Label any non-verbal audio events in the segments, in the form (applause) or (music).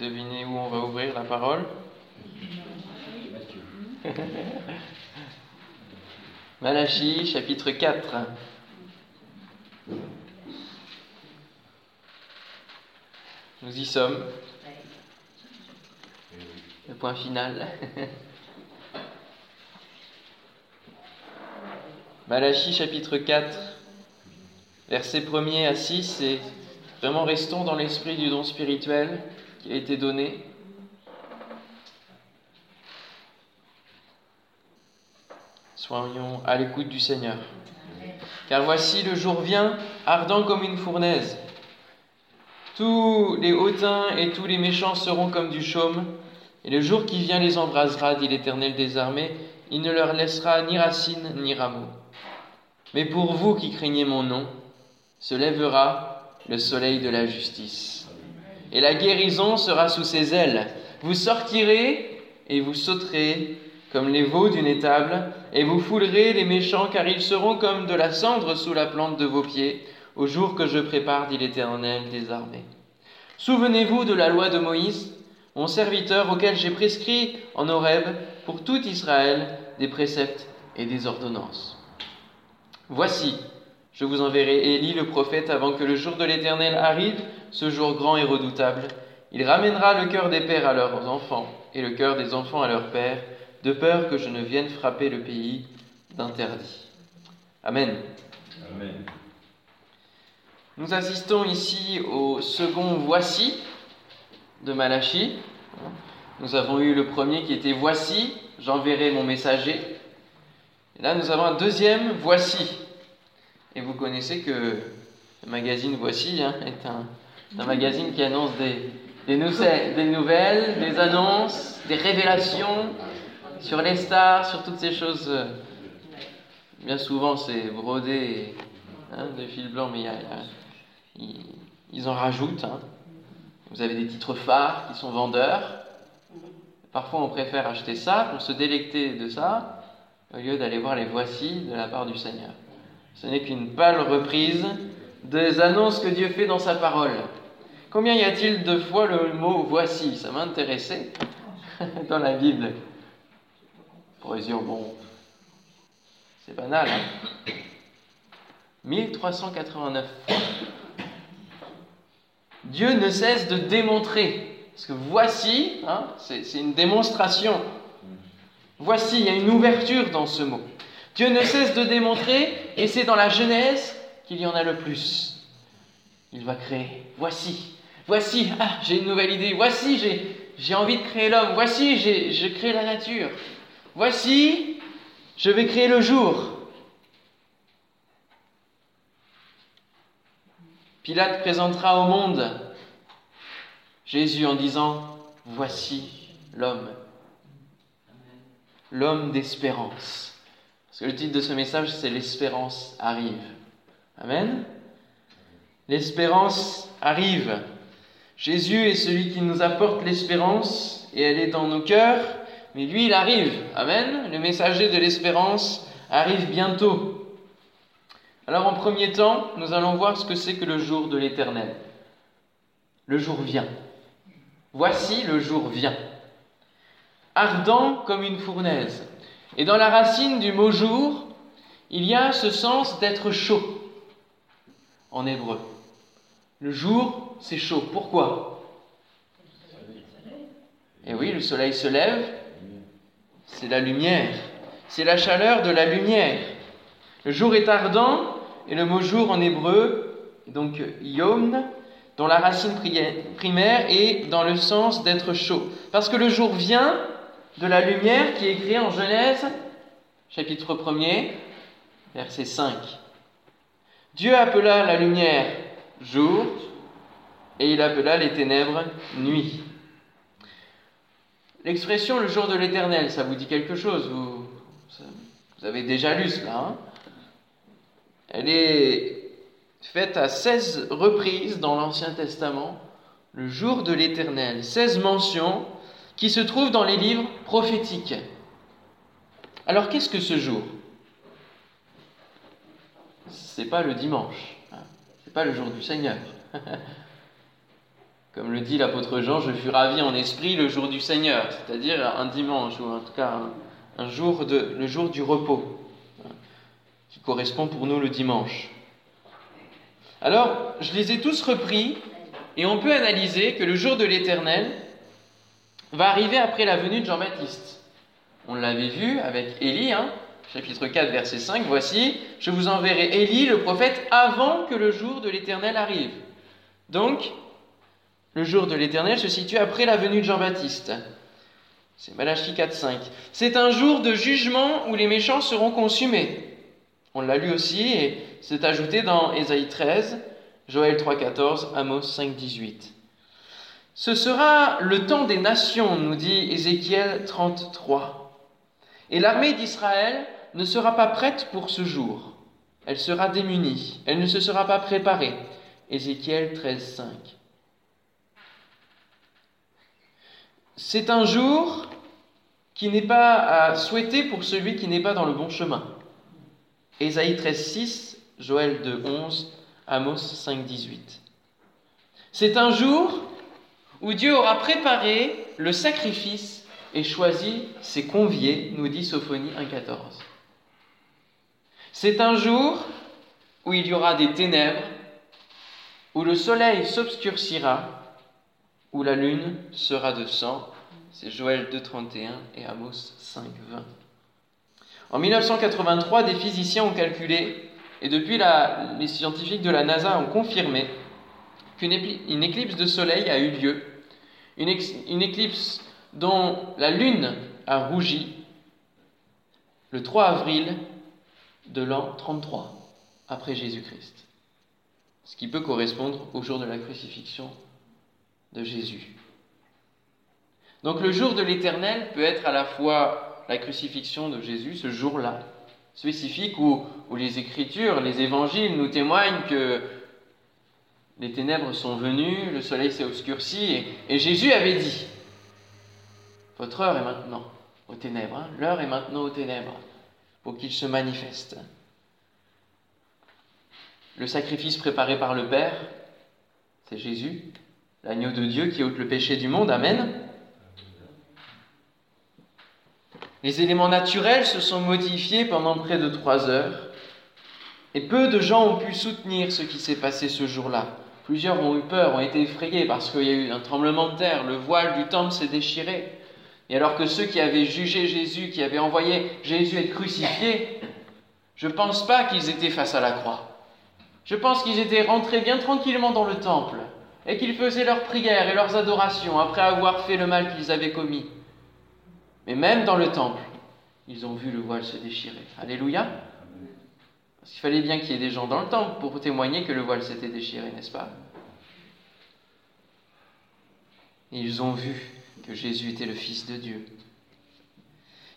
Devinez où on va ouvrir la parole (laughs) Malachie chapitre 4. Nous y sommes. Le point final. (laughs) Malachie chapitre 4, versets 1er à 6, et vraiment restons dans l'esprit du don spirituel qui a été donné. Soyons à l'écoute du Seigneur. Car voici le jour vient, ardent comme une fournaise. Tous les hautains et tous les méchants seront comme du chaume, et le jour qui vient les embrasera, dit l'Éternel des armées, il ne leur laissera ni racine ni rameau. Mais pour vous qui craignez mon nom, se lèvera le soleil de la justice. Et la guérison sera sous ses ailes. Vous sortirez et vous sauterez comme les veaux d'une étable, et vous foulerez les méchants, car ils seront comme de la cendre sous la plante de vos pieds, au jour que je prépare, dit l'Éternel des armées. Souvenez-vous de la loi de Moïse, mon serviteur auquel j'ai prescrit en Horeb pour tout Israël des préceptes et des ordonnances. Voici, je vous enverrai Élie le prophète avant que le jour de l'Éternel arrive, ce jour grand et redoutable. Il ramènera le cœur des pères à leurs enfants et le cœur des enfants à leurs pères, de peur que je ne vienne frapper le pays d'interdit. Amen. Amen. Nous assistons ici au second voici de Malachie. Nous avons eu le premier qui était voici, j'enverrai mon messager. Et là, nous avons un deuxième voici. Et vous connaissez que le magazine Voici hein, est un, magazine qui annonce des, des, des nouvelles, des annonces, des révélations, sur les stars, sur toutes ces choses. Bien souvent, c'est brodé hein, de fil blanc, mais ils, en rajoutent. Hein. Vous avez des titres phares qui sont vendeurs. Parfois, on préfère acheter ça pour se délecter de ça, au lieu d'aller voir les voici de la part du Seigneur. Ce n'est qu'une pâle reprise des annonces que Dieu fait dans sa parole. Combien y a-t-il de fois le mot voici Ça m'intéressait (laughs) dans la Bible pourrait dire, bon, c'est banal. Hein 1389 fois. Dieu ne cesse de démontrer. Parce que voici, hein, c'est une démonstration. Voici, il y a une ouverture dans ce mot. Dieu ne cesse de démontrer, et c'est dans la Genèse qu'il y en a le plus. Il va créer. Voici, voici, ah, j'ai une nouvelle idée. Voici, j'ai envie de créer l'homme. Voici, je crée la nature. Voici, je vais créer le jour. Pilate présentera au monde Jésus en disant, Voici l'homme, l'homme d'espérance. Parce que le titre de ce message, c'est L'espérance arrive. Amen. L'espérance arrive. Jésus est celui qui nous apporte l'espérance et elle est dans nos cœurs mais lui, il arrive. Amen. Le messager de l'espérance arrive bientôt. Alors en premier temps, nous allons voir ce que c'est que le jour de l'Éternel. Le jour vient. Voici le jour vient. Ardent comme une fournaise. Et dans la racine du mot jour, il y a ce sens d'être chaud en hébreu. Le jour, c'est chaud. Pourquoi? Eh oui, le soleil se lève, c'est la lumière. C'est la chaleur de la lumière. Le jour est ardent, et le mot jour en hébreu, donc yom, dont la racine primaire est dans le sens d'être chaud. Parce que le jour vient de la lumière qui est écrit en Genèse, chapitre 1er, verset 5. Dieu appela la lumière jour, et il appela les ténèbres nuit. L'expression le jour de l'éternel, ça vous dit quelque chose vous, avez déjà lu cela. Hein? Elle est faite à 16 reprises dans l'Ancien Testament, le jour de l'éternel. 16 mentions qui se trouvent dans les livres prophétiques. Alors qu'est-ce que ce jour? C'est pas le dimanche. Hein C'est pas le jour du Seigneur. (laughs) Comme le dit l'apôtre Jean, je fus ravi en esprit le jour du Seigneur, c'est-à-dire un dimanche, ou en tout cas un, jour de, le jour du repos, qui correspond pour nous le dimanche. Alors, je les ai tous repris, et on peut analyser que le jour de l'Éternel va arriver après la venue de Jean-Baptiste. On l'avait vu avec Élie, hein, chapitre 4, verset 5, Voici, je vous enverrai Élie, le prophète, avant que le jour de l'Éternel arrive. Donc, le jour de l'Éternel se situe après la venue de Jean-Baptiste. C'est Malachie 4, 5. C'est un jour de jugement où les méchants seront consumés. On l'a lu aussi et c'est ajouté dans Ésaïe 13, Joël 3, 14, Amos 5, 18. Ce sera le temps des nations, nous dit Ézéchiel 33. Et l'armée d'Israël ne sera pas prête pour ce jour. Elle sera démunie, elle ne se sera pas préparée. Ézéchiel 13, 5. C'est un jour qui n'est pas à souhaiter pour celui qui n'est pas dans le bon chemin. Ésaïe 13, 6, Joël 2, 11, Amos 5, 18. C'est un jour où Dieu aura préparé le sacrifice et choisi ses conviés, nous dit Sophonie 1.14. C'est un jour où il y aura des ténèbres, où le soleil s'obscurcira, où la lune sera de sang. C'est Joël 2.31 et Amos 5.20. En 1983, des physiciens ont calculé, et depuis les scientifiques de la NASA ont confirmé, qu'une éclipse de soleil a eu lieu, une, éclipse dont la lune a rougi le 3 avril de l'an 33 après Jésus-Christ, ce qui peut correspondre au jour de la crucifixion de Jésus. Donc le jour de l'Éternel peut être à la fois la crucifixion de Jésus, ce jour-là, spécifique où, les Écritures, les Évangiles nous témoignent que les ténèbres sont venues, le soleil s'est obscurci, et, Jésus avait dit, votre heure est maintenant aux ténèbres, hein. l'heure est maintenant aux ténèbres, pour qu'il se manifeste. Le sacrifice préparé par le Père, c'est Jésus, l'agneau de Dieu qui ôte le péché du monde, Amen. Les éléments naturels se sont modifiés pendant près de trois heures, et peu de gens ont pu soutenir ce qui s'est passé ce jour-là. Plusieurs ont eu peur, ont été effrayés parce qu'il y a eu un tremblement de terre, le voile du temple s'est déchiré. Et alors que ceux qui avaient jugé Jésus, qui avaient envoyé Jésus être crucifié, je ne pense pas qu'ils étaient face à la croix. Je pense qu'ils étaient rentrés bien tranquillement dans le temple et qu'ils faisaient leurs prières et leurs adorations après avoir fait le mal qu'ils avaient commis. Mais même dans le temple, ils ont vu le voile se déchirer. Alléluia. Qu'il fallait bien qu'il y ait des gens dans le temple pour témoigner que le voile s'était déchiré, n'est-ce pas? Ils ont vu que Jésus était le Fils de Dieu.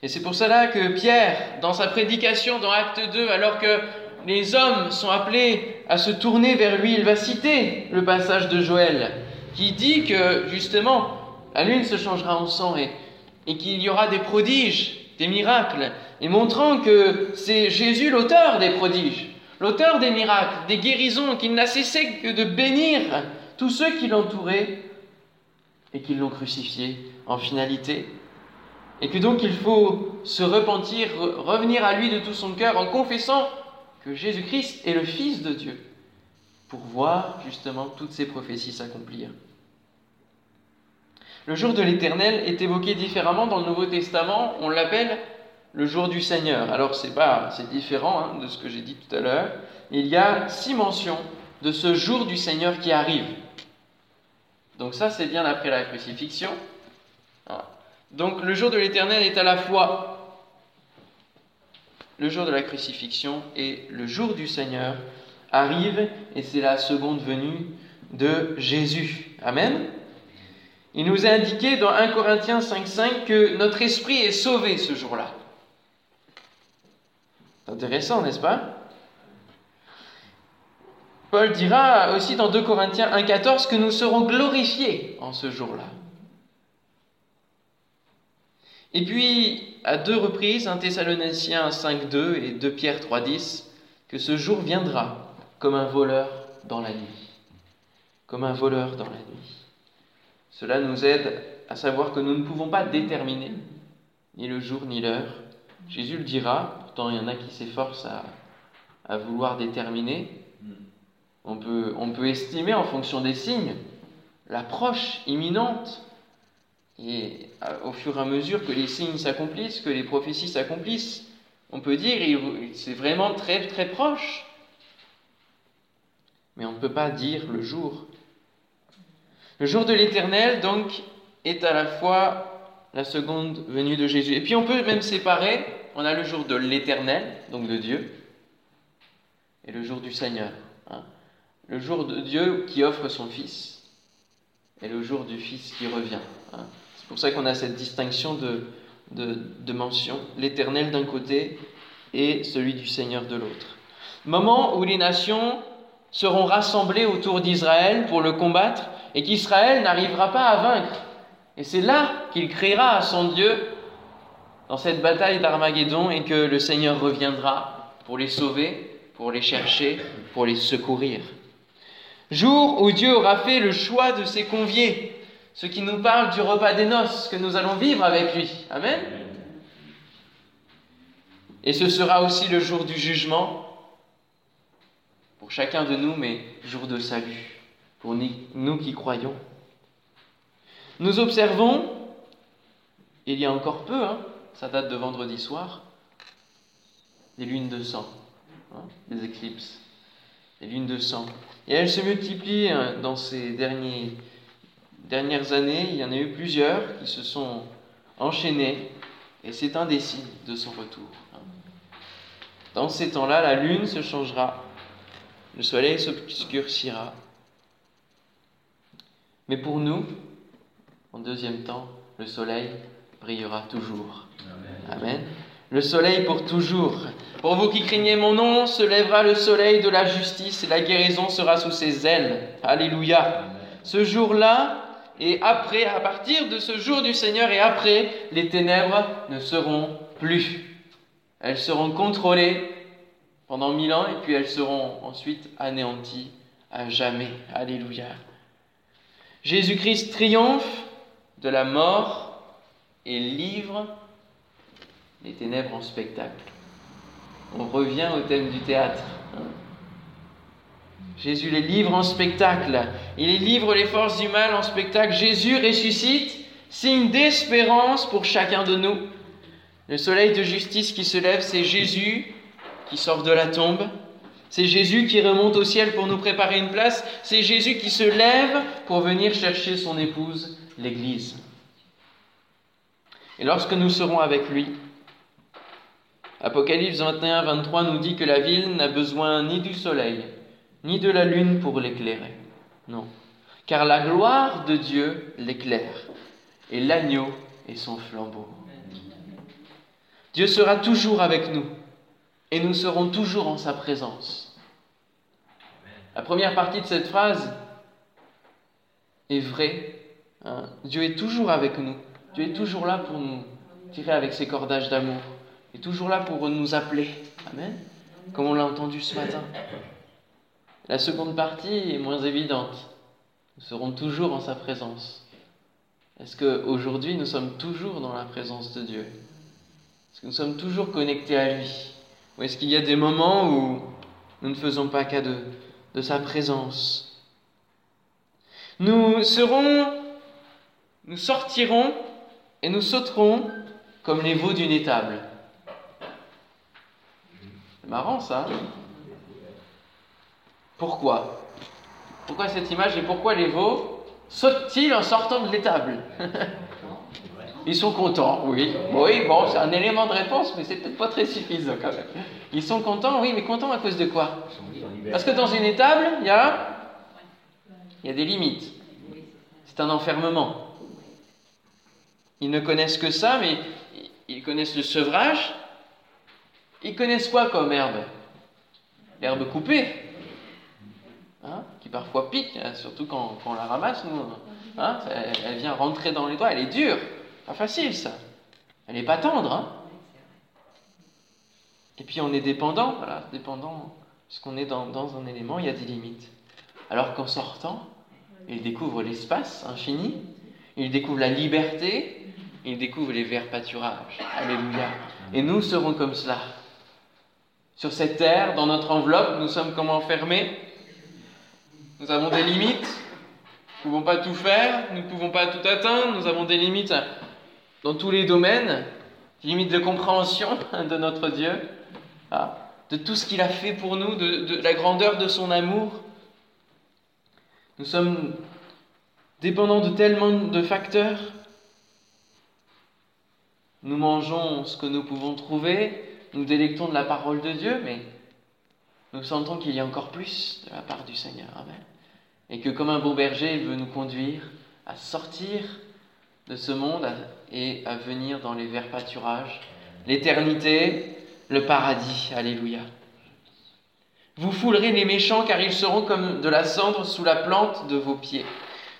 Et c'est pour cela que Pierre, dans sa prédication dans Acte 2, alors que les hommes sont appelés à se tourner vers lui, il va citer le passage de Joël, qui dit que justement, la lune se changera en sang et qu'il y aura des prodiges, des miracles, et montrant que c'est Jésus l'auteur des prodiges, l'auteur des miracles, des guérisons, qu'il n'a cessé que de bénir tous ceux qui l'entouraient et qui l'ont crucifié en finalité. Et que donc il faut se repentir, revenir à lui de tout son cœur en confessant que Jésus-Christ est le Fils de Dieu, pour voir justement toutes ces prophéties s'accomplir. Le jour de l'Éternel est évoqué différemment dans le Nouveau Testament, on l'appelle le jour du Seigneur. Alors c'est pas, c'est différent hein, de ce que j'ai dit tout à l'heure. Il y a six mentions de ce jour du Seigneur qui arrive. Donc ça c'est bien après la crucifixion. Donc le jour de l'Éternel est à la fois le jour de la crucifixion et le jour du Seigneur arrive et c'est la seconde venue de Jésus. Amen. Il nous est indiqué dans 1 Corinthiens 5.5 que notre esprit est sauvé ce jour-là. Intéressant, n'est-ce pas? Paul dira aussi dans 2 Corinthiens 1.14 que nous serons glorifiés en ce jour-là. Et puis, à deux reprises, 1 Thessaloniciens 5.2 et 2 Pierre 3.10, que ce jour viendra comme un voleur dans la nuit, comme un voleur dans la nuit. Cela nous aide à savoir que nous ne pouvons pas déterminer ni le jour ni l'heure. Jésus le dira, pourtant il y en a qui s'efforcent à, à, vouloir déterminer. On peut, on peut estimer en fonction des signes l'approche imminente. Et au fur et à mesure que les signes s'accomplissent, que les prophéties s'accomplissent, on peut dire c'est vraiment très très proche. Mais on ne peut pas dire le jour. Le jour de l'éternel, donc, est à la fois la seconde venue de Jésus. Et puis on peut même séparer, on a le jour de l'éternel, donc de Dieu, et le jour du Seigneur. Hein. Le jour de Dieu qui offre son Fils, et le jour du Fils qui revient. Hein. C'est pour ça qu'on a cette distinction de, de, de mention, l'éternel d'un côté et celui du Seigneur de l'autre. Moment où les nations seront rassemblées autour d'Israël pour le combattre et qu'Israël n'arrivera pas à vaincre. Et c'est là qu'il criera à son Dieu dans cette bataille d'Armageddon et que le Seigneur reviendra pour les sauver, pour les chercher, pour les secourir. Jour où Dieu aura fait le choix de ses conviés, ce qui nous parle du repas des noces que nous allons vivre avec lui. Amen. Et ce sera aussi le jour du jugement pour chacun de nous, mais jour de salut pour nous qui croyons. Nous observons, il y a encore peu, hein, ça date de vendredi soir, des lunes de sang, hein, des éclipses, des lunes de sang. Et elles se multiplient hein, dans ces derniers, dernières années. Il y en a eu plusieurs qui se sont enchaînées, et c'est un des de son retour. Hein. Dans ces temps-là, la lune se changera, le soleil s'obscurcira. Mais pour nous, en deuxième temps, le soleil brillera toujours. Amen. Le soleil pour toujours. Pour vous qui craignez mon nom, se lèvera le soleil de la justice et la guérison sera sous ses ailes. Alléluia. Ce jour-là, et après, à partir de ce jour du Seigneur et après, les ténèbres ne seront plus. Elles seront contrôlées pendant mille ans et puis elles seront ensuite anéanties à jamais. Alléluia. Jésus-Christ triomphe de la mort et livre les ténèbres en spectacle. On revient au thème du théâtre. Jésus les livre en spectacle. Il les livre les forces du mal en spectacle. Jésus ressuscite, signe d'espérance pour chacun de nous. Le soleil de justice qui se lève, c'est Jésus qui sort de la tombe. C'est Jésus qui remonte au ciel pour nous préparer une place. C'est Jésus qui se lève pour venir chercher son épouse, l'Église. Et lorsque nous serons avec lui, Apocalypse 21, 23 nous dit que la ville n'a besoin ni du soleil, ni de la lune pour l'éclairer. Non. Car la gloire de Dieu l'éclaire, et l'agneau est son flambeau. Dieu sera toujours avec nous, et nous serons toujours en sa présence. La première partie de cette phrase est vraie. Hein. Dieu est toujours avec nous. Dieu est toujours là pour nous tirer avec ses cordages d'amour. Il est toujours là pour nous appeler. Amen. Comme on l'a entendu ce matin. La seconde partie est moins évidente. Nous serons toujours en sa présence. Est-ce qu'aujourd'hui nous sommes toujours dans la présence de Dieu? Est-ce que nous sommes toujours connectés à lui? Ou est-ce qu'il y a des moments où nous ne faisons pas cas de, de sa présence? Nous serons, nous sortirons et nous sauterons comme les veaux d'une étable. C'est marrant ça. Pourquoi? Pourquoi cette image et pourquoi les veaux sautent-ils en sortant de l'étable? (laughs) Ils sont contents, oui. Oui, bon, c'est un élément de réponse, mais c'est peut-être pas très suffisant quand même. Ils sont contents, oui, mais contents à cause de quoi? Parce que dans une étable, il y a, il y a des limites. C'est un enfermement. Ils ne connaissent que ça, mais ils connaissent le sevrage. Ils connaissent quoi comme herbe? L'herbe coupée, hein, qui parfois pique, hein, surtout quand, on la ramasse. Hein, elle, vient rentrer dans les doigts, elle est dure. Pas facile ça. Elle n'est pas tendre. Et puis on est dépendant, voilà, dépendant, puisqu'on est dans, dans un élément, il y a des limites. alors qu'en sortant, il découvre l'espace infini, il découvre la liberté, il découvre les verts pâturages. Alléluia. Et nous serons comme cela. Sur cette terre, dans notre enveloppe, nous sommes comme enfermés. Nous avons des limites. Nous ne pouvons pas tout faire, nous ne pouvons pas tout atteindre. Nous avons des limites dans tous les domaines, limites de compréhension (laughs) de notre Dieu, ah, de tout ce qu'il a fait pour nous, de, de la grandeur de son amour. Nous sommes dépendants de tellement de facteurs. Nous mangeons ce que nous pouvons trouver, nous délectons de la parole de Dieu, mais nous sentons qu'il y a encore plus de la part du Seigneur. Amen. Et que comme un bon berger, il veut nous conduire à sortir de ce monde et à venir dans les verts pâturages, l'éternité, le paradis. Alléluia. Vous foulerez les méchants car ils seront comme de la cendre sous la plante de vos pieds.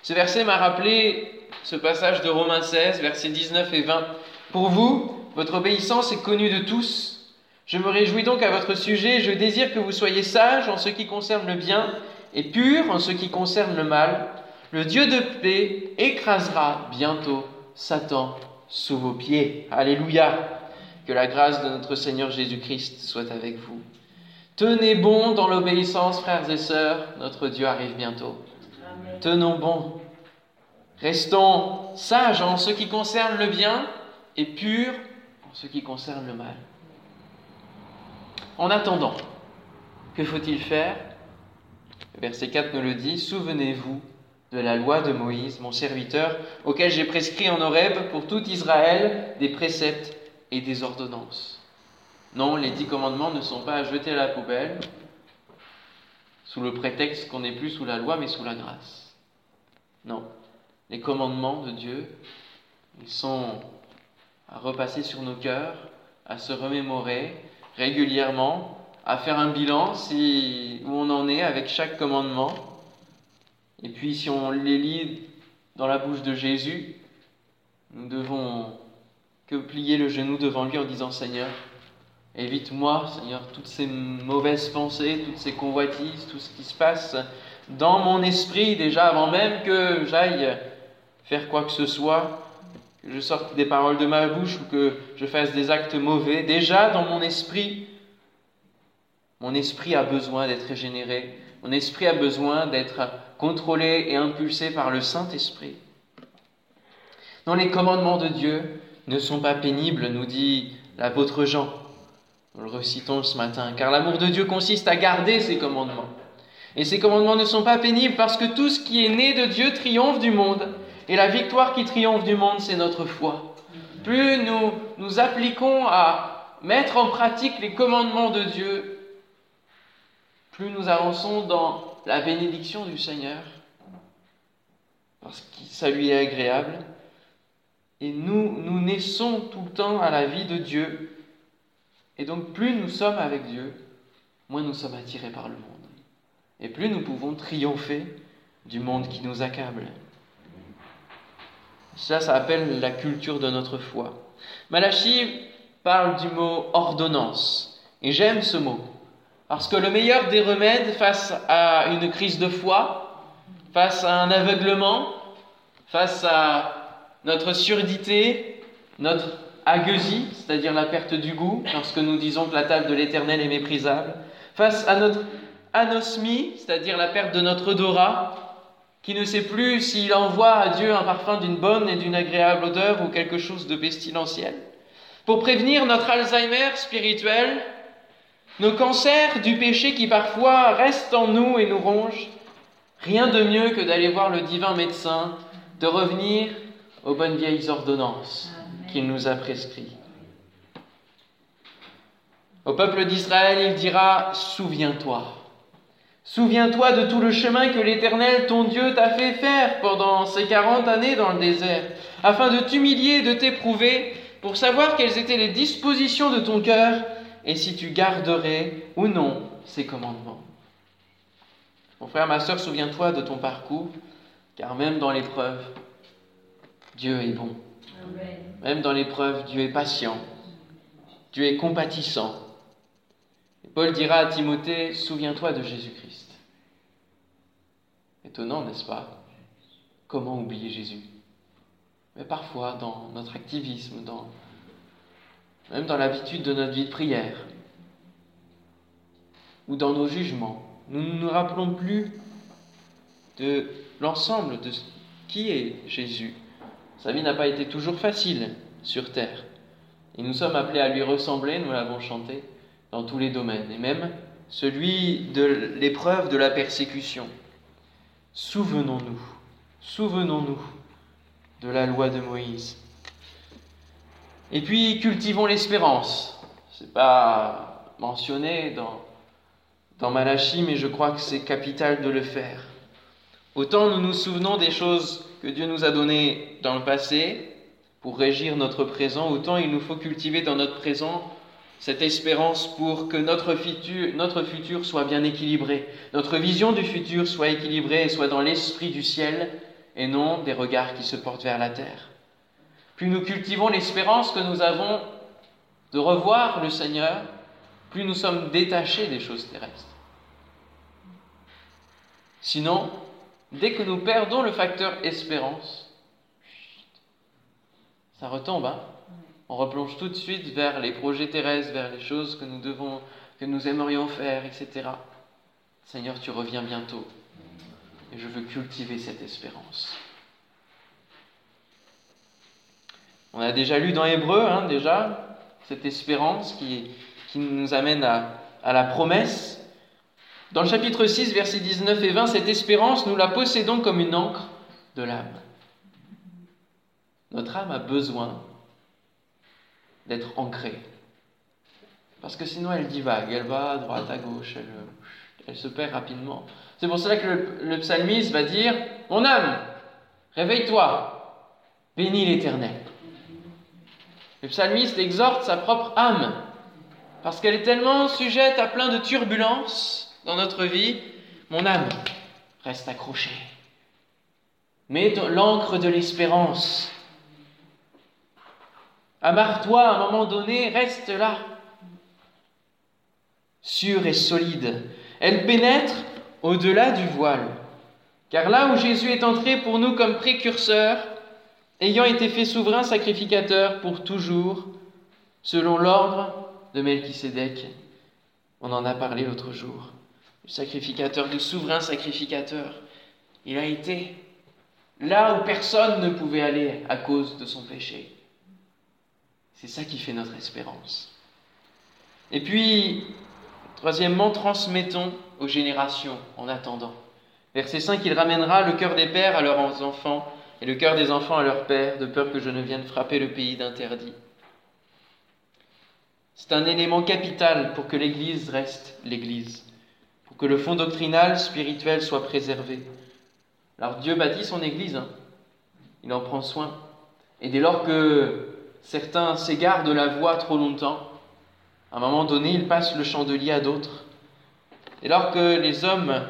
Ce verset m'a rappelé ce passage de Romains 16, versets 19 et 20. Pour vous, votre obéissance est connue de tous. Je me réjouis donc à votre sujet, je désire que vous soyez sages en ce qui concerne le bien et purs en ce qui concerne le mal. Le Dieu de paix écrasera bientôt Satan sous vos pieds. Alléluia. Que la grâce de notre Seigneur Jésus-Christ soit avec vous. Tenez bon dans l'obéissance, frères et sœurs, notre Dieu arrive bientôt. Tenons bon. Restons sages en ce qui concerne le bien et purs en ce qui concerne le mal. En attendant, que faut-il faire? Verset 4 nous le dit, Souvenez-vous de la loi de Moïse, mon serviteur, auquel j'ai prescrit en Horeb pour tout Israël des préceptes et des ordonnances. Non, les dix commandements ne sont pas à jeter à la poubelle sous le prétexte qu'on n'est plus sous la loi mais sous la grâce. Non, les commandements de Dieu, ils sont à repasser sur nos cœurs, à se remémorer régulièrement, à faire un bilan si, où on en est avec chaque commandement. Et puis si on les lit dans la bouche de Jésus, nous devons que plier le genou devant lui en disant Seigneur, évite-moi, Seigneur, toutes ces mauvaises pensées, toutes ces convoitises, tout ce qui se passe dans mon esprit déjà avant même que j'aille faire quoi que ce soit, que je sorte des paroles de ma bouche ou que je fasse des actes mauvais. Déjà dans mon esprit, mon esprit a besoin d'être régénéré, mon esprit a besoin d'être contrôlé et impulsé par le Saint-Esprit. Non, les commandements de Dieu ne sont pas pénibles, nous dit l'apôtre Jean. Nous le recitons ce matin, car l'amour de Dieu consiste à garder ses commandements. Et ces commandements ne sont pas pénibles parce que tout ce qui est né de Dieu triomphe du monde. Et la victoire qui triomphe du monde, c'est notre foi. Plus nous nous appliquons à mettre en pratique les commandements de Dieu, plus nous avançons dans la bénédiction du Seigneur, parce que ça lui est agréable. Et nous, nous naissons tout le temps à la vie de Dieu. Et donc plus nous sommes avec Dieu, moins nous sommes attirés par le monde. Et plus nous pouvons triompher du monde qui nous accable. Ça, ça appelle la culture de notre foi. Malachi parle du mot ordonnance. Et j'aime ce mot. Parce que le meilleur des remèdes face à une crise de foi, face à un aveuglement, face à notre surdité, notre aguesie, c'est-à-dire la perte du goût, lorsque nous disons que la table de l'Éternel est méprisable, face à notre anosmie, c'est-à-dire la perte de notre odorat, qui ne sait plus s'il envoie à Dieu un parfum d'une bonne et d'une agréable odeur ou quelque chose de pestilentiel. Pour prévenir notre Alzheimer spirituel, nos cancers du péché qui parfois restent en nous et nous rongent, rien de mieux que d'aller voir le divin médecin, de revenir aux bonnes vieilles ordonnances qu'il nous a prescrites. Au peuple d'Israël, il dira, Souviens-toi. Souviens-toi de tout le chemin que l'Éternel, ton Dieu, t'a fait faire pendant ces quarante années dans le désert, afin de t'humilier, de t'éprouver, pour savoir quelles étaient les dispositions de ton cœur et si tu garderais ou non ces commandements. Mon frère, ma soeur, souviens-toi de ton parcours, car même dans l'épreuve, Dieu est bon. Même dans l'épreuve, Dieu est patient. Dieu est compatissant. Paul dira à Timothée, souviens-toi de Jésus-Christ. Étonnant, n'est-ce pas? Comment oublier Jésus? Mais parfois, dans notre activisme, même dans l'habitude de notre vie de prière, ou dans nos jugements, nous ne nous rappelons plus de l'ensemble de qui est Jésus. Sa vie n'a pas été toujours facile sur terre. Et nous sommes appelés à lui ressembler, nous l'avons chanté, dans tous les domaines, et même celui de l'épreuve de la persécution. Souvenons-nous, souvenons-nous de la loi de Moïse. Et puis cultivons l'espérance. C'est pas mentionné dans, dans Malachie, mais je crois que c'est capital de le faire. Autant nous nous souvenons des choses que Dieu nous a données dans le passé pour régir notre présent, autant il nous faut cultiver dans notre présent cette espérance pour que notre futur, soit bien équilibré, notre vision du futur soit équilibrée et soit dans l'esprit du ciel et non des regards qui se portent vers la terre. Plus nous cultivons l'espérance que nous avons de revoir le Seigneur, plus nous sommes détachés des choses terrestres. Sinon, dès que nous perdons le facteur espérance, ça retombe, hein on replonge tout de suite vers les projets terrestres, vers les choses que nous devons, que nous aimerions faire, etc. Seigneur, tu reviens bientôt. Et je veux cultiver cette espérance. On a déjà lu dans Hébreu, hein, déjà, cette espérance qui, qui nous amène à, à la promesse. Dans le chapitre 6, versets 19 et 20, cette espérance, nous la possédons comme une encre de l'âme. Notre âme a besoin d'être ancrée. Parce que sinon elle divague, elle va à droite, à gauche, elle, elle se perd rapidement. C'est pour cela que le, psalmiste va dire, Mon âme, réveille-toi, bénis l'Éternel. Le psalmiste exhorte sa propre âme, parce qu'elle est tellement sujette à plein de turbulences, dans notre vie, mon âme reste accrochée. Mets l'encre de l'espérance. Amarre-toi à un moment donné, reste là. Sûre et solide. Elle pénètre au-delà du voile. Car là où Jésus est entré pour nous comme précurseur, ayant été fait souverain sacrificateur pour toujours, selon l'ordre de Melchisédek, on en a parlé l'autre jour le sacrificateur, le souverain sacrificateur. Il a été là où personne ne pouvait aller à cause de son péché. C'est ça qui fait notre espérance. Et puis, troisièmement, transmettons aux générations en attendant. Verset 5, il ramènera le cœur des pères à leurs enfants et le cœur des enfants à leurs pères, de peur que je ne vienne frapper le pays d'interdit. C'est un élément capital pour que l'Église reste l'Église que le fond doctrinal, spirituel soit préservé. Alors Dieu bâtit son Église, hein. il en prend soin. Et dès lors que certains s'égarent de la voie trop longtemps, à un moment donné, il passe le chandelier à d'autres. Et lors que les hommes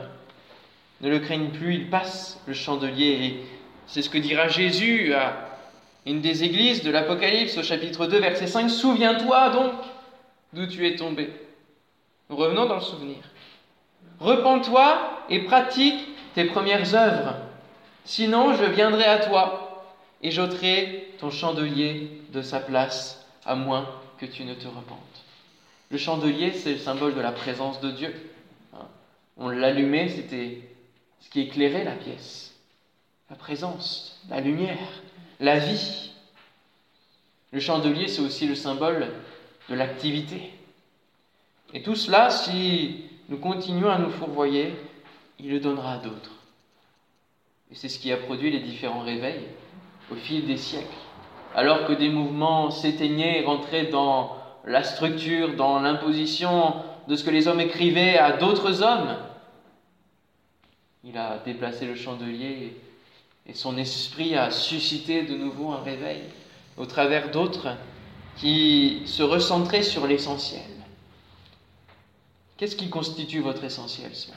ne le craignent plus, il passe le chandelier. Et c'est ce que dira Jésus à une des églises de l'Apocalypse au chapitre 2, verset 5. Souviens-toi donc d'où tu es tombé. Nous revenons dans le souvenir. Repends-toi et pratique tes premières œuvres. Sinon, je viendrai à toi et j'ôterai ton chandelier de sa place, à moins que tu ne te repentes. Le chandelier, c'est le symbole de la présence de Dieu. Hein? On l'allumait, c'était ce qui éclairait la pièce. La présence, la lumière, la vie. Le chandelier, c'est aussi le symbole de l'activité. Et tout cela, si nous continuons à nous fourvoyer, il le donnera à d'autres. Et c'est ce qui a produit les différents réveils au fil des siècles. Alors que des mouvements s'éteignaient et rentraient dans la structure, dans l'imposition de ce que les hommes écrivaient à d'autres hommes, il a déplacé le chandelier et son esprit a suscité de nouveau un réveil au travers d'autres qui se recentraient sur l'essentiel. Qu'est-ce qui constitue votre essentiel ce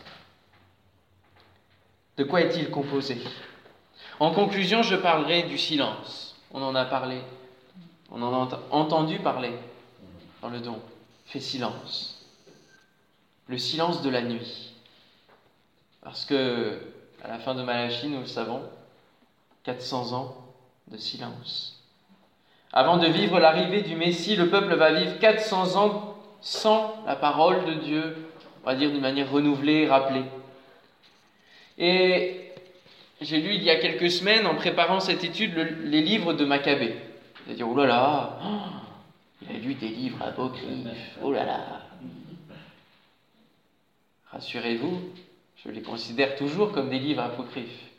De quoi est-il composé? En conclusion, je parlerai du silence. On en a parlé, on en a entendu parler dans le don. Fais silence. Le silence de la nuit. Parce que à la fin de Malachie, nous le savons, 400 ans de silence. Avant de vivre l'arrivée du Messie, le peuple va vivre 400 ans sans la parole de Dieu, on va dire d'une manière renouvelée, rappelée. Et j'ai lu il y a quelques semaines, en préparant cette étude, les livres de Maccabée. C'est-à-dire, oh là là, oh, il a lu des livres apocryphes, oh là là. Rassurez-vous, je les considère toujours comme des livres apocryphes.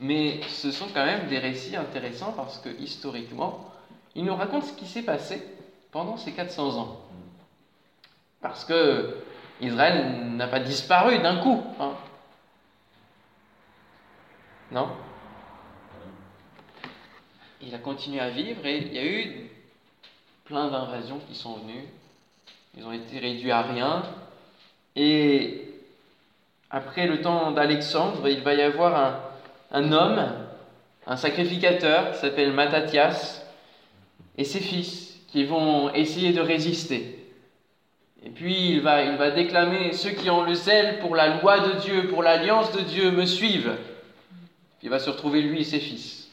Mais ce sont quand même des récits intéressants parce que historiquement, ils nous racontent ce qui s'est passé pendant ces 400 ans. Parce que Israël n'a pas disparu d'un coup. Hein. Non Il a continué à vivre et il y a eu plein d'invasions qui sont venues. Ils ont été réduits à rien. Et après le temps d'Alexandre, il va y avoir un, un homme, un sacrificateur qui s'appelle Mattathias, et ses fils qui vont essayer de résister. Et puis il va, il va déclamer Ceux qui ont le zèle pour la loi de Dieu, pour l'alliance de Dieu, me suivent. Puis il va se retrouver lui et ses fils.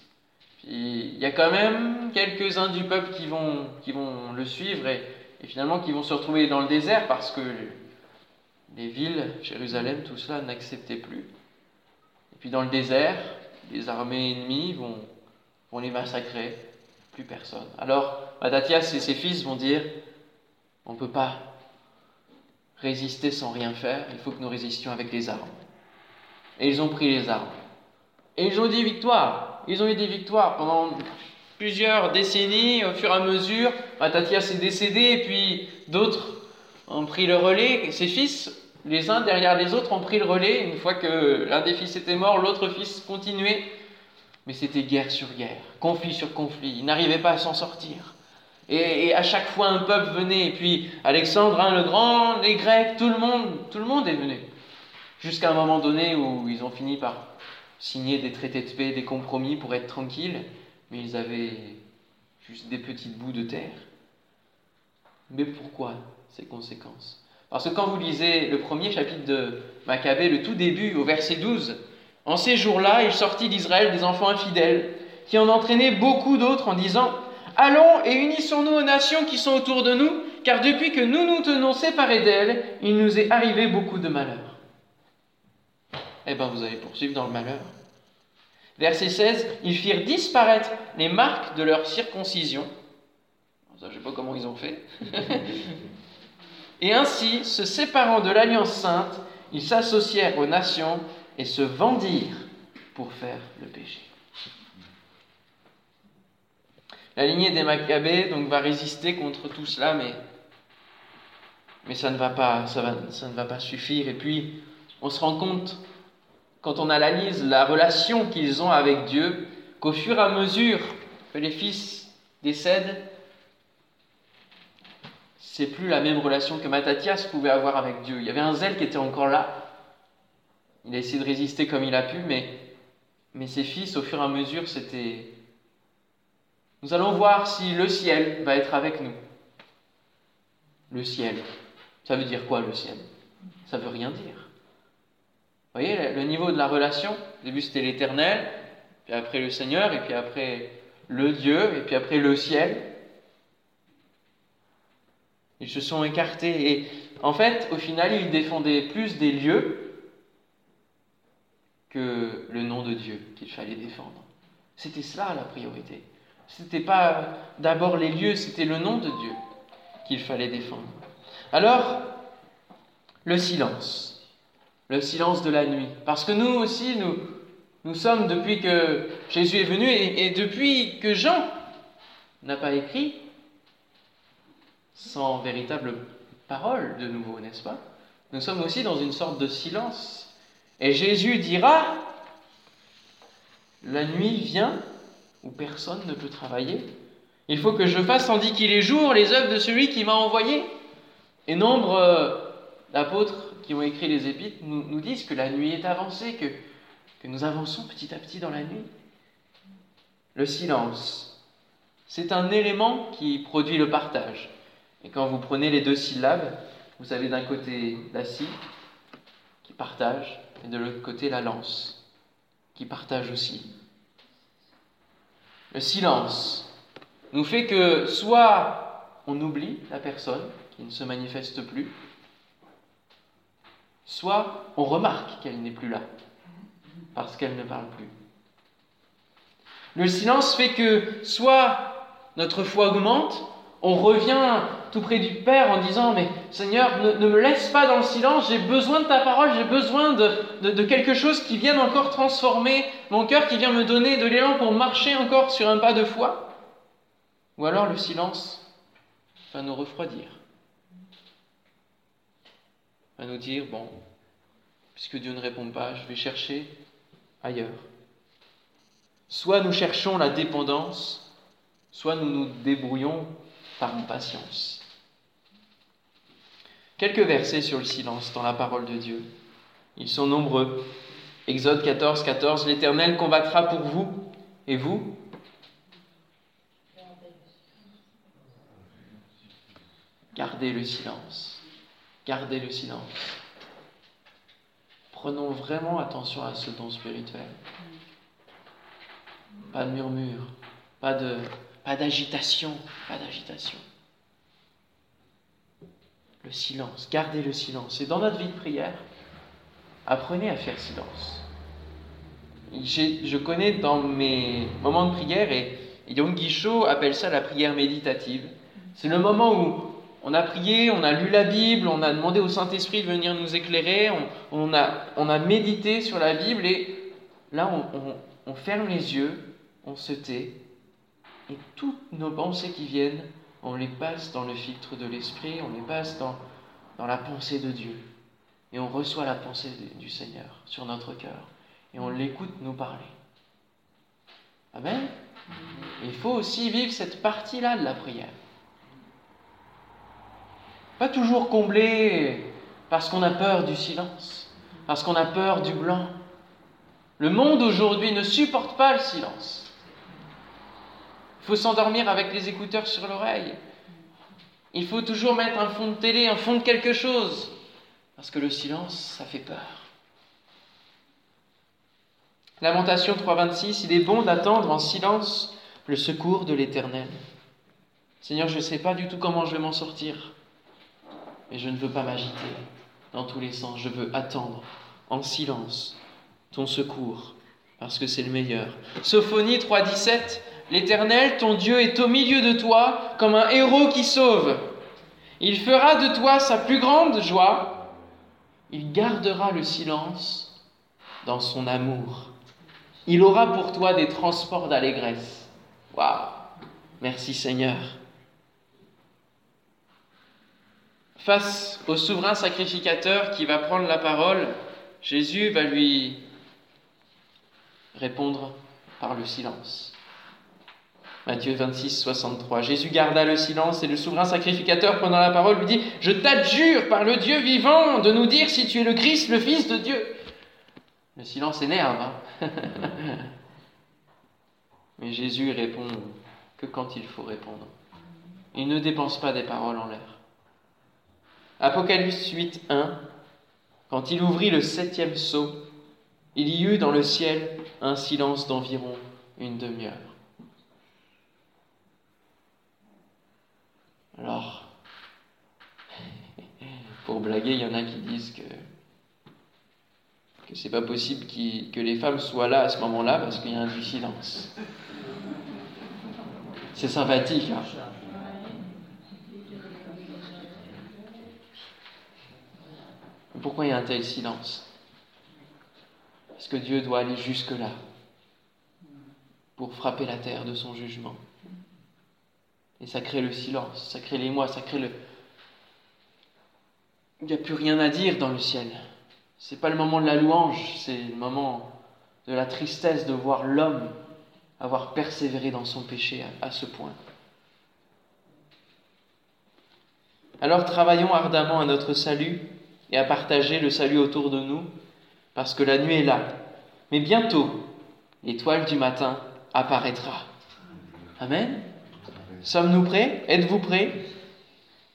Puis il y a quand même quelques-uns du peuple qui vont, qui vont le suivre et, finalement qui vont se retrouver dans le désert parce que les villes, Jérusalem, tout cela n'acceptait plus. Et puis dans le désert, les armées ennemies vont, vont les massacrer, plus personne. Alors Mattathias et ses fils vont dire, on ne peut pas résister sans rien faire, il faut que nous résistions avec des armes. Et ils ont pris les armes. Et ils ont eu des victoires. Ils ont eu des victoires pendant plusieurs décennies, au fur et à mesure. Mattathias est décédé, et puis d'autres ont pris le relais. Ses fils les uns derrière les autres ont pris le relais. Une fois que l'un des fils était mort, l'autre fils continuait. Mais c'était guerre sur guerre, conflit sur conflit. Ils n'arrivaient pas à s'en sortir. Et, à chaque fois, un peuple venait. Et puis Alexandre hein, le Grand, les Grecs, tout le monde, tout le monde est venu. Jusqu'à un moment donné où ils ont fini par signer des traités de paix, des compromis pour être tranquilles. Mais ils avaient juste des petites bouts de terre. Mais pourquoi ces conséquences? Parce que quand vous lisez le premier chapitre de Maccabée, le tout début, au verset 12, en ces jours-là, il sortit d'Israël des enfants infidèles, qui en entraînaient beaucoup d'autres en disant Allons et unissons-nous aux nations qui sont autour de nous, car depuis que nous nous tenons séparés d'elles, il nous est arrivé beaucoup de malheur. Eh bien, vous allez poursuivre dans le malheur. Verset 16 Ils firent disparaître les marques de leur circoncision. je ne sais pas comment ils ont fait. (laughs) Et ainsi, se séparant de l'alliance sainte, ils s'associèrent aux nations et se vendirent pour faire le péché. La lignée des Maccabées donc, va résister contre tout cela, mais, mais ça, ne va pas, ça, ça ne va pas suffire. Et puis, on se rend compte, quand on analyse la relation qu'ils ont avec Dieu, qu'au fur et à mesure que les fils décèdent, c'est plus la même relation que Mattathias pouvait avoir avec Dieu. Il y avait un zèle qui était encore là. Il a essayé de résister comme il a pu, mais, mais ses fils, au fur et à mesure, c'était... Nous allons voir si le ciel va être avec nous. Le ciel. Ça veut dire quoi le ciel? Ça veut rien dire. Vous voyez le niveau de la relation Au début c'était l'éternel, puis après le Seigneur, et puis après le Dieu, et puis après le ciel. Ils se sont écartés et en fait, au final, ils défendaient plus des lieux que le nom de Dieu qu'il fallait défendre. C'était cela la priorité. Ce n'était pas d'abord les lieux, c'était le nom de Dieu qu'il fallait défendre. Alors, le silence. Le silence de la nuit. Parce que nous aussi, nous, nous sommes, depuis que Jésus est venu et depuis que Jean n'a pas écrit, sans véritable parole de nouveau, n'est-ce pas? Nous sommes aussi dans une sorte de silence. Et Jésus dira, la nuit vient où personne ne peut travailler. Il faut que je fasse, tandis qu'il est jour, les œuvres de celui qui m'a envoyé. Et nombre euh, d'apôtres qui ont écrit les épîtres nous, nous, disent que la nuit est avancée, que, que nous avançons petit à petit dans la nuit. Le silence, c'est un élément qui produit le partage. Et quand vous prenez les deux syllabes, vous avez d'un côté la si qui partage, et de l'autre côté la lance, qui partage aussi. Le silence nous fait que soit on oublie la personne qui ne se manifeste plus, soit on remarque qu'elle n'est plus là, parce qu'elle ne parle plus. Le silence fait que soit notre foi augmente, on revient tout près du Père en disant, mais Seigneur, ne, me laisse pas dans le silence, j'ai besoin de ta parole, j'ai besoin de, quelque chose qui vienne encore transformer mon cœur, qui vient me donner de l'élan pour marcher encore sur un pas de foi. Ou alors le silence va nous refroidir, va nous dire, bon, puisque Dieu ne répond pas, je vais chercher ailleurs. Soit nous cherchons la dépendance, soit nous nous débrouillons par patience. Quelques versets sur le silence dans la parole de Dieu. Ils sont nombreux. Exode 14, 14, l'Éternel combattra pour vous, et vous Gardez le silence. Gardez le silence. Prenons vraiment attention à ce don spirituel. Pas de murmure, pas d'agitation, pas d'agitation. Le silence, gardez le silence. Et dans notre vie de prière, apprenez à faire silence. Je connais dans mes moments de prière, et Yom Guichot appelle ça la prière méditative. C'est le moment où on a prié, on a lu la Bible, on a demandé au Saint-Esprit de venir nous éclairer, on, a, on, a, médité sur la Bible, et là, on ferme les yeux, on se tait, et toutes nos pensées qui viennent, on les passe dans le filtre de l'esprit, on les passe dans, dans la pensée de Dieu. Et on reçoit la pensée du Seigneur sur notre cœur. Et on l'écoute nous parler. Amen. Il faut aussi vivre cette partie-là de la prière. Pas toujours combler parce qu'on a peur du silence, parce qu'on a peur du blanc. Le monde aujourd'hui ne supporte pas le silence. Il faut s'endormir avec les écouteurs sur l'oreille. Il faut toujours mettre un fond de télé, un fond de quelque chose. Parce que le silence, ça fait peur. Lamentation 3.26, il est bon d'attendre en silence le secours de l'Éternel. Seigneur, je ne sais pas du tout comment je vais m'en sortir, mais je ne veux pas m'agiter dans tous les sens. Je veux attendre en silence ton secours, parce que c'est le meilleur. Sophonie 3.17, L'Éternel, ton Dieu, est au milieu de toi comme un héros qui sauve. Il fera de toi sa plus grande joie. Il gardera le silence dans son amour. Il aura pour toi des transports d'allégresse. Waouh Merci Seigneur. Face au souverain sacrificateur qui va prendre la parole, Jésus va lui répondre par le silence. Matthieu 26, 63. Jésus garda le silence et le souverain sacrificateur, prenant la parole, lui dit Je t'adjure par le Dieu vivant de nous dire si tu es le Christ, le Fils de Dieu. Le silence énerve. Hein (laughs) Mais Jésus répond que quand il faut répondre. Il ne dépense pas des paroles en l'air. Apocalypse 8, 1. Quand il ouvrit le septième sceau, il y eut dans le ciel un silence d'environ une demi-heure. Alors, (laughs) pour blaguer, il y en a qui disent que que c'est pas possible que les femmes soient là à ce moment-là parce qu'il y a un du silence. C'est sympathique. Hein Pourquoi il y a un tel silence? Parce que Dieu doit aller jusque-là pour frapper la terre de son jugement? Et ça crée le silence, ça crée les mois, ça crée le... Il n'y a plus rien à dire dans le ciel. C'est pas le moment de la louange, c'est le moment de la tristesse de voir l'homme avoir persévéré dans son péché à, ce point. Alors travaillons ardemment à notre salut et à partager le salut autour de nous, parce que la nuit est là. Mais bientôt, l'étoile du matin apparaîtra. Amen. Sommes-nous prêts? Êtes-vous prêts?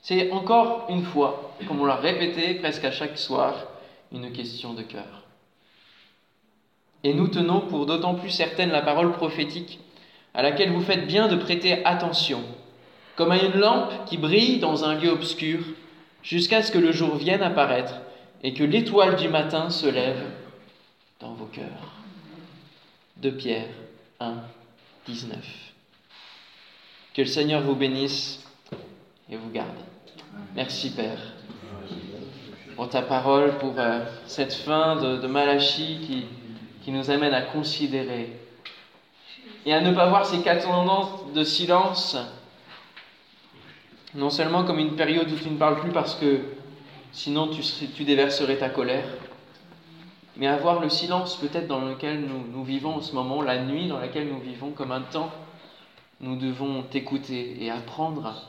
C'est encore une fois, comme on l'a répété presque à chaque soir, une question de cœur. Et nous tenons pour d'autant plus certaine la parole prophétique à laquelle vous faites bien de prêter attention, comme à une lampe qui brille dans un lieu obscur, jusqu'à ce que le jour vienne apparaître et que l'étoile du matin se lève dans vos cœurs. De Pierre 1, 19. Que le Seigneur vous bénisse et vous garde. Merci Père pour ta parole, pour euh, cette fin de, de Malachie qui, qui nous amène à considérer et à ne pas voir ces quatre tendances de silence, non seulement comme une période où tu ne parles plus parce que sinon tu, déverserais ta colère, mais à voir le silence peut-être dans lequel nous, nous vivons en ce moment, la nuit dans laquelle nous vivons, comme un temps, nous devons t'écouter et apprendre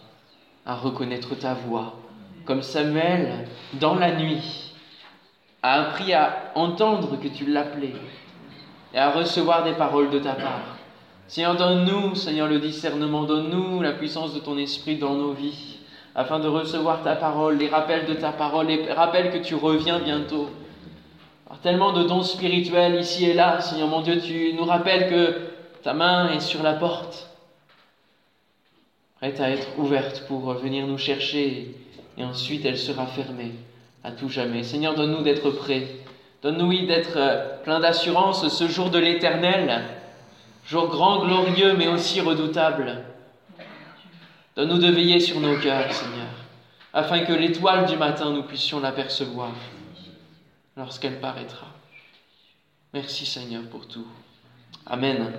à reconnaître ta voix, comme Samuel, dans la nuit, a appris à entendre que tu l'appelais et à recevoir des paroles de ta part. Seigneur, donne-nous, Seigneur, le discernement, donne-nous la puissance de ton esprit dans nos vies, afin de recevoir ta parole, les rappels de ta parole, les rappels que tu reviens bientôt. Tellement de dons spirituels ici et là, Seigneur mon Dieu, tu nous rappelles que ta main est sur la porte, prête à être ouverte pour venir nous chercher, et ensuite elle sera fermée à tout jamais. Seigneur, donne-nous d'être prêts, donne-nous d'être euh, plein d'assurance ce jour de l'éternel jour grand, glorieux, mais aussi redoutable. Donne-nous de veiller sur nos cœurs, Seigneur, afin que l'étoile du matin, nous puissions l'apercevoir lorsqu'elle paraîtra. Merci, Seigneur, pour tout. Amen.